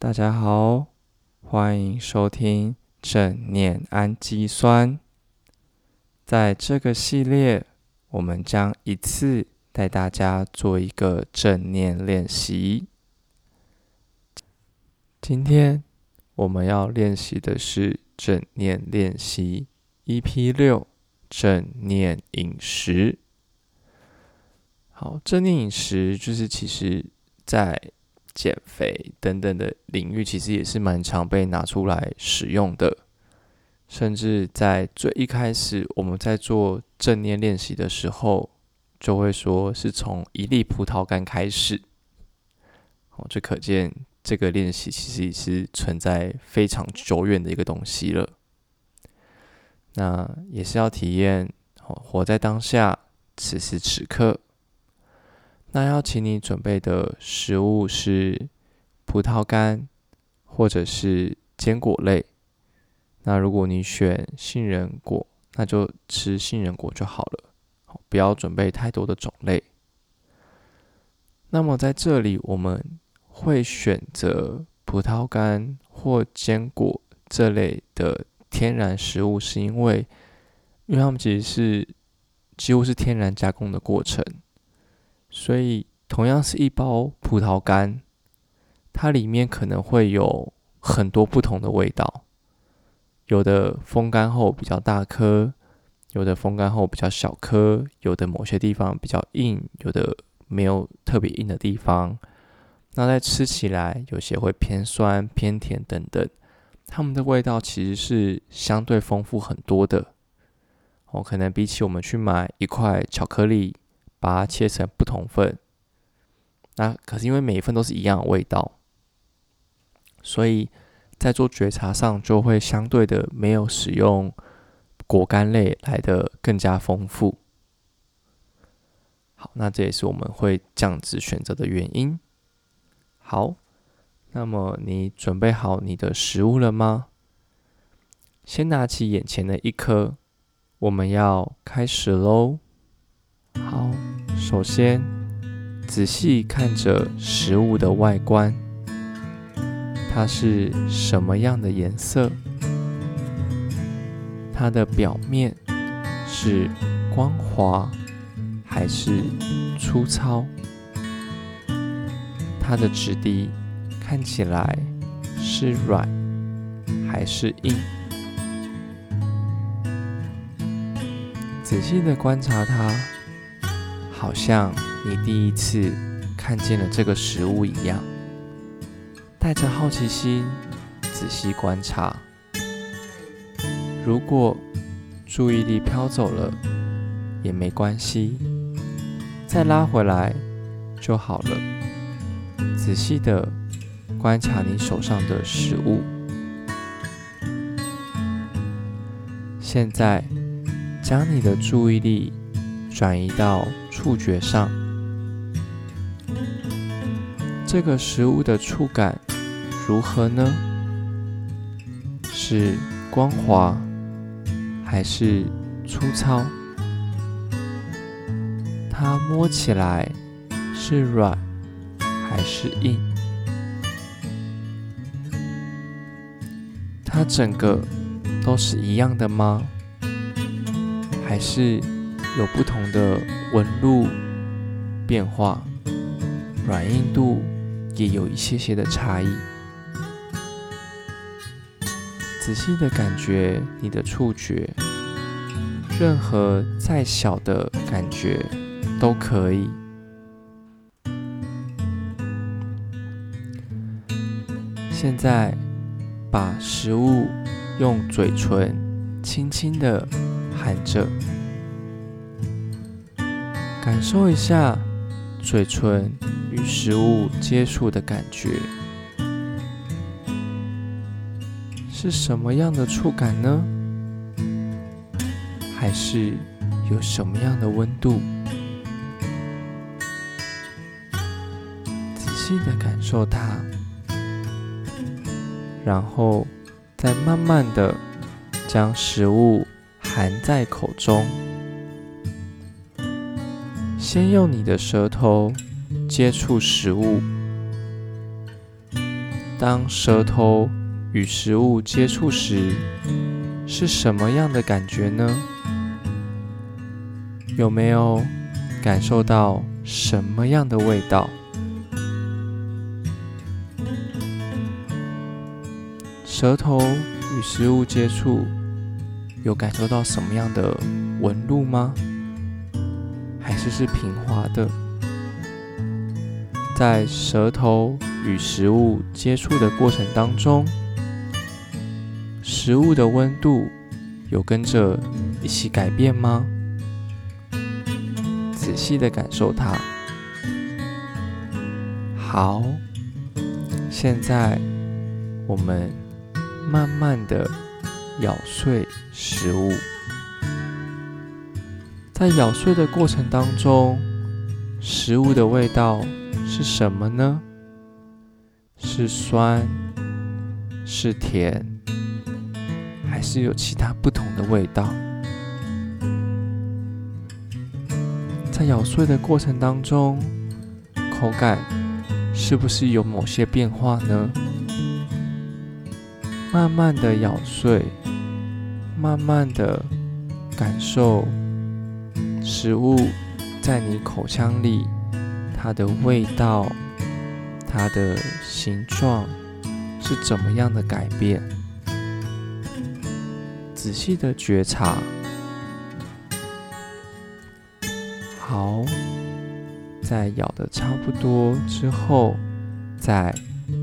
大家好，欢迎收听正念氨基酸。在这个系列，我们将一次带大家做一个正念练习。今天我们要练习的是正念练习 EP 六正念饮食。好，正念饮食就是其实在减肥等等的领域，其实也是蛮常被拿出来使用的。甚至在最一开始，我们在做正念练习的时候，就会说是从一粒葡萄干开始。哦，就可见这个练习其实也是存在非常久远的一个东西了。那也是要体验活在当下，此时此刻。那要请你准备的食物是葡萄干，或者是坚果类。那如果你选杏仁果，那就吃杏仁果就好了，不要准备太多的种类。那么在这里，我们会选择葡萄干或坚果这类的天然食物，是因为，因为它们其实是几乎是天然加工的过程，所以同样是一包葡萄干，它里面可能会有很多不同的味道。有的风干后比较大颗，有的风干后比较小颗，有的某些地方比较硬，有的没有特别硬的地方。那在吃起来，有些会偏酸、偏甜等等，它们的味道其实是相对丰富很多的。哦，可能比起我们去买一块巧克力，把它切成不同份，那可是因为每一份都是一样的味道，所以。在做觉察上，就会相对的没有使用果干类来的更加丰富。好，那这也是我们会这样子选择的原因。好，那么你准备好你的食物了吗？先拿起眼前的一颗，我们要开始喽。好，首先仔细看着食物的外观。它是什么样的颜色？它的表面是光滑还是粗糙？它的质地看起来是软还是硬？仔细的观察它，好像你第一次看见了这个食物一样。带着好奇心，仔细观察。如果注意力飘走了，也没关系，再拉回来就好了。仔细的观察你手上的食物。现在，将你的注意力转移到触觉上。这个食物的触感。如何呢？是光滑还是粗糙？它摸起来是软还是硬？它整个都是一样的吗？还是有不同的纹路变化？软硬度也有一些些的差异。仔细的感觉你的触觉，任何再小的感觉都可以。现在把食物用嘴唇轻轻的含着，感受一下嘴唇与食物接触的感觉。是什么样的触感呢？还是有什么样的温度？仔细的感受它，然后再慢慢的将食物含在口中。先用你的舌头接触食物，当舌头与食物接触时，是什么样的感觉呢？有没有感受到什么样的味道？舌头与食物接触，有感受到什么样的纹路吗？还是是平滑的？在舌头与食物接触的过程当中，食物的温度有跟着一起改变吗？仔细的感受它。好，现在我们慢慢的咬碎食物，在咬碎的过程当中，食物的味道。是什么呢？是酸，是甜，还是有其他不同的味道？在咬碎的过程当中，口感是不是有某些变化呢？慢慢的咬碎，慢慢的感受食物在你口腔里。它的味道，它的形状是怎么样的改变？仔细的觉察。好，在咬的差不多之后，再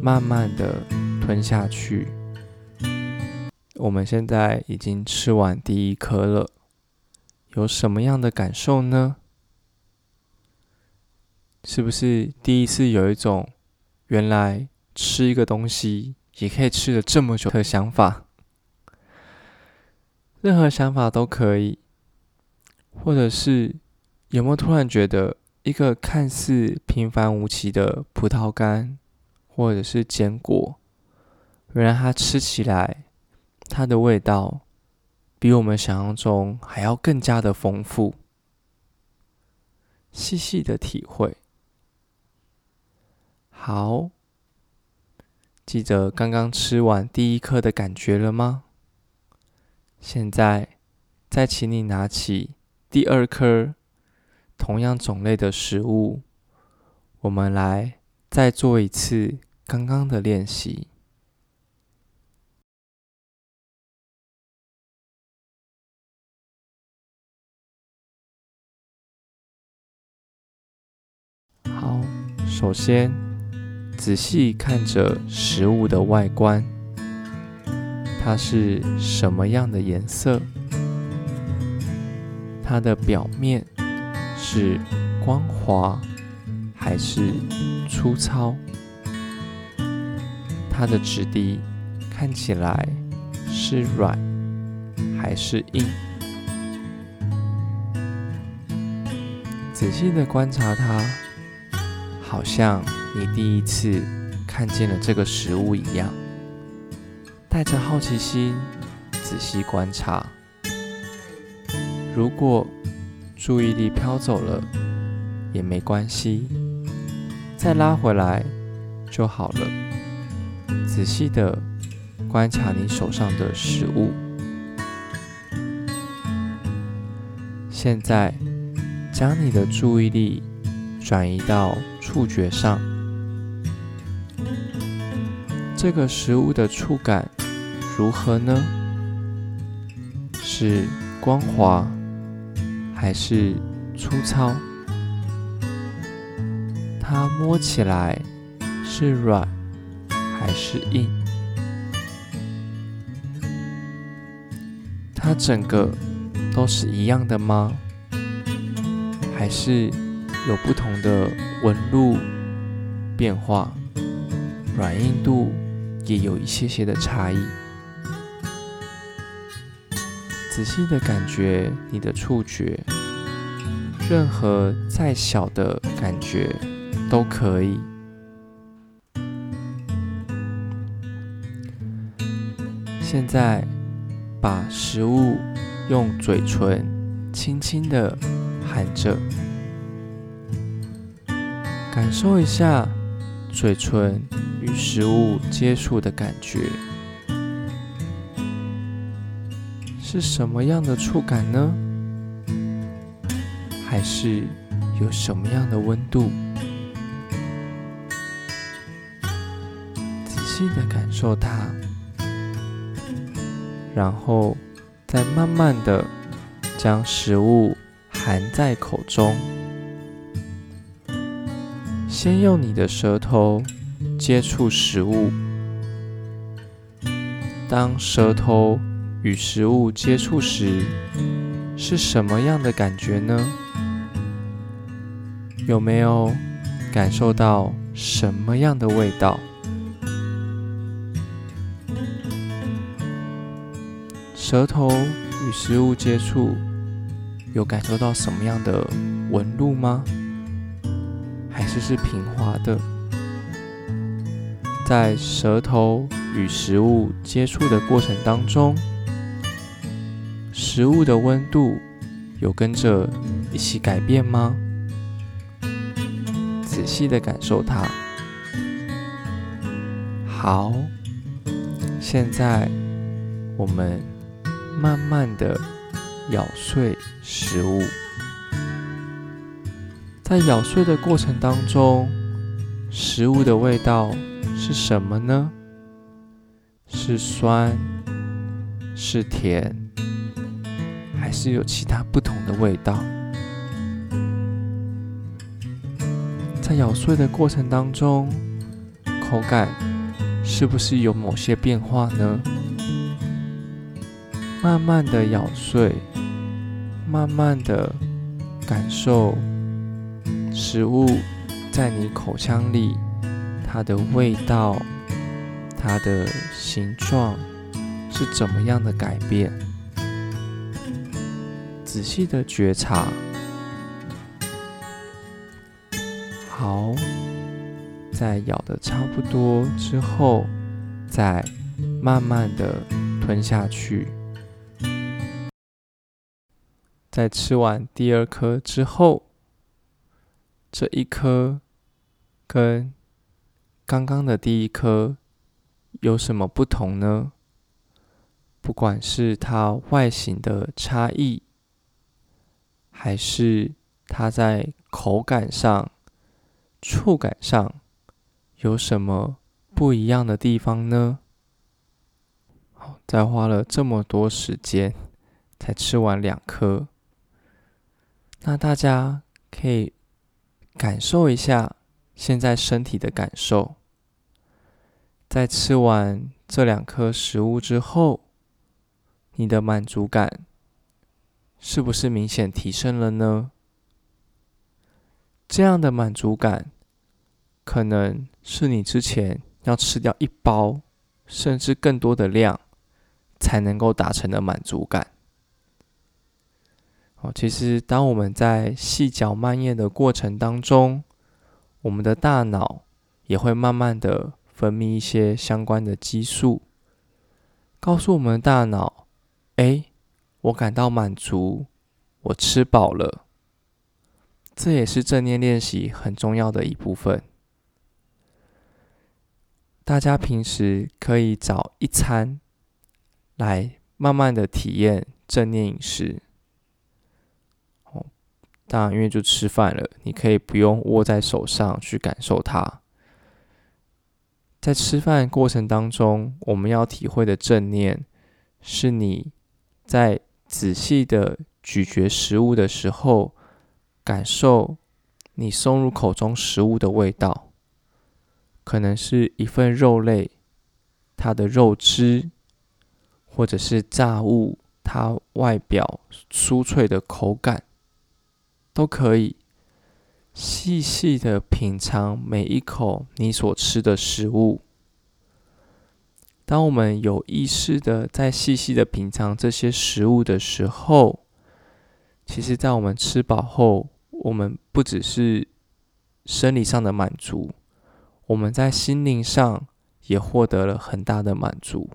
慢慢的吞下去。我们现在已经吃完第一颗了，有什么样的感受呢？是不是第一次有一种原来吃一个东西也可以吃了这么久的想法？任何想法都可以，或者是有没有突然觉得一个看似平凡无奇的葡萄干，或者是坚果，原来它吃起来它的味道比我们想象中还要更加的丰富，细细的体会。好，记得刚刚吃完第一颗的感觉了吗？现在再请你拿起第二颗同样种类的食物，我们来再做一次刚刚的练习。首先。仔细看着食物的外观，它是什么样的颜色？它的表面是光滑还是粗糙？它的质地看起来是软还是硬？仔细的观察它，好像。你第一次看见了这个食物一样，带着好奇心仔细观察。如果注意力飘走了也没关系，再拉回来就好了。仔细的观察你手上的食物。现在将你的注意力转移到触觉上。这个食物的触感如何呢？是光滑还是粗糙？它摸起来是软还是硬？它整个都是一样的吗？还是有不同的纹路变化？软硬度？也有一些些的差异。仔细的感觉你的触觉，任何再小的感觉都可以。现在把食物用嘴唇轻轻的含着，感受一下嘴唇。与食物接触的感觉，是什么样的触感呢？还是有什么样的温度？仔细的感受它，然后再慢慢的将食物含在口中。先用你的舌头接触食物，当舌头与食物接触时，是什么样的感觉呢？有没有感受到什么样的味道？舌头与食物接触，有感受到什么样的纹路吗？还是是平滑的，在舌头与食物接触的过程当中，食物的温度有跟着一起改变吗？仔细的感受它。好，现在我们慢慢的咬碎食物。在咬碎的过程当中，食物的味道是什么呢？是酸，是甜，还是有其他不同的味道？在咬碎的过程当中，口感是不是有某些变化呢？慢慢的咬碎，慢慢的感受。食物在你口腔里，它的味道、它的形状是怎么样的改变？仔细的觉察。好，在咬的差不多之后，再慢慢的吞下去。在吃完第二颗之后。这一颗跟刚刚的第一颗有什么不同呢？不管是它外形的差异，还是它在口感上、触感上有什么不一样的地方呢？好，再花了这么多时间才吃完两颗，那大家可以。感受一下现在身体的感受，在吃完这两颗食物之后，你的满足感是不是明显提升了呢？这样的满足感，可能是你之前要吃掉一包甚至更多的量才能够达成的满足感。哦，其实当我们在细嚼慢咽的过程当中，我们的大脑也会慢慢的分泌一些相关的激素，告诉我们的大脑：“哎，我感到满足，我吃饱了。”这也是正念练习很重要的一部分。大家平时可以找一餐来慢慢的体验正念饮食。当然，因为就吃饭了，你可以不用握在手上去感受它。在吃饭过程当中，我们要体会的正念，是你在仔细的咀嚼食物的时候，感受你送入口中食物的味道，可能是一份肉类，它的肉汁，或者是炸物，它外表酥脆的口感。都可以细细的品尝每一口你所吃的食物。当我们有意识的在细细的品尝这些食物的时候，其实，在我们吃饱后，我们不只是生理上的满足，我们在心灵上也获得了很大的满足。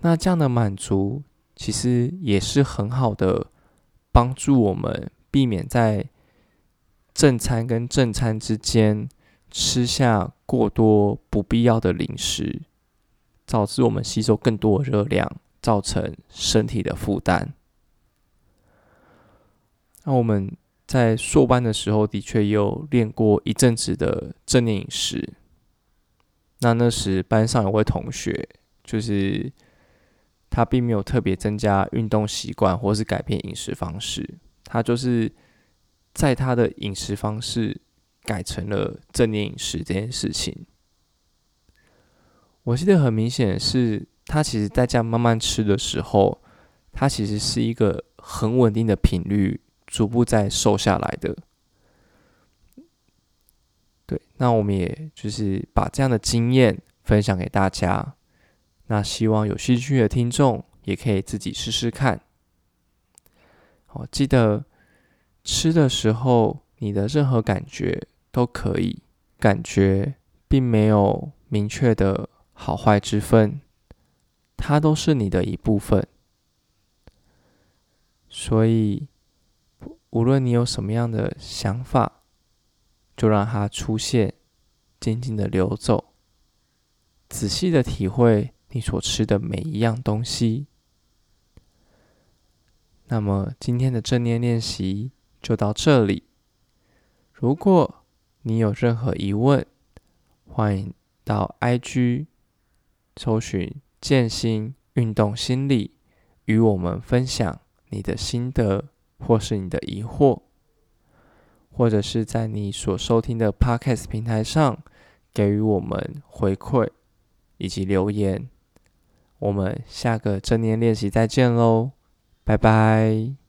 那这样的满足，其实也是很好的帮助我们。避免在正餐跟正餐之间吃下过多不必要的零食，导致我们吸收更多的热量，造成身体的负担。那我们在硕班的时候，的确有练过一阵子的正念饮食。那那时班上有位同学，就是他并没有特别增加运动习惯，或是改变饮食方式，他就是在他的饮食方式改成了正念饮食这件事情。我记得很明显是，他其实在这样慢慢吃的时候，他其实是一个很稳定的频率，逐步在瘦下来的。对，那我们也就是把这样的经验分享给大家。那希望有兴趣的听众也可以自己试试看。我，记得吃的时候，你的任何感觉都可以，感觉并没有明确的好坏之分，它都是你的一部分。所以，无论你有什么样的想法。就让它出现，静静的流走，仔细的体会你所吃的每一样东西。那么今天的正念练习就到这里。如果你有任何疑问，欢迎到 IG 搜寻“健心运动心理”，与我们分享你的心得或是你的疑惑。或者是在你所收听的 Podcast 平台上给予我们回馈以及留言，我们下个正念练习再见喽，拜拜。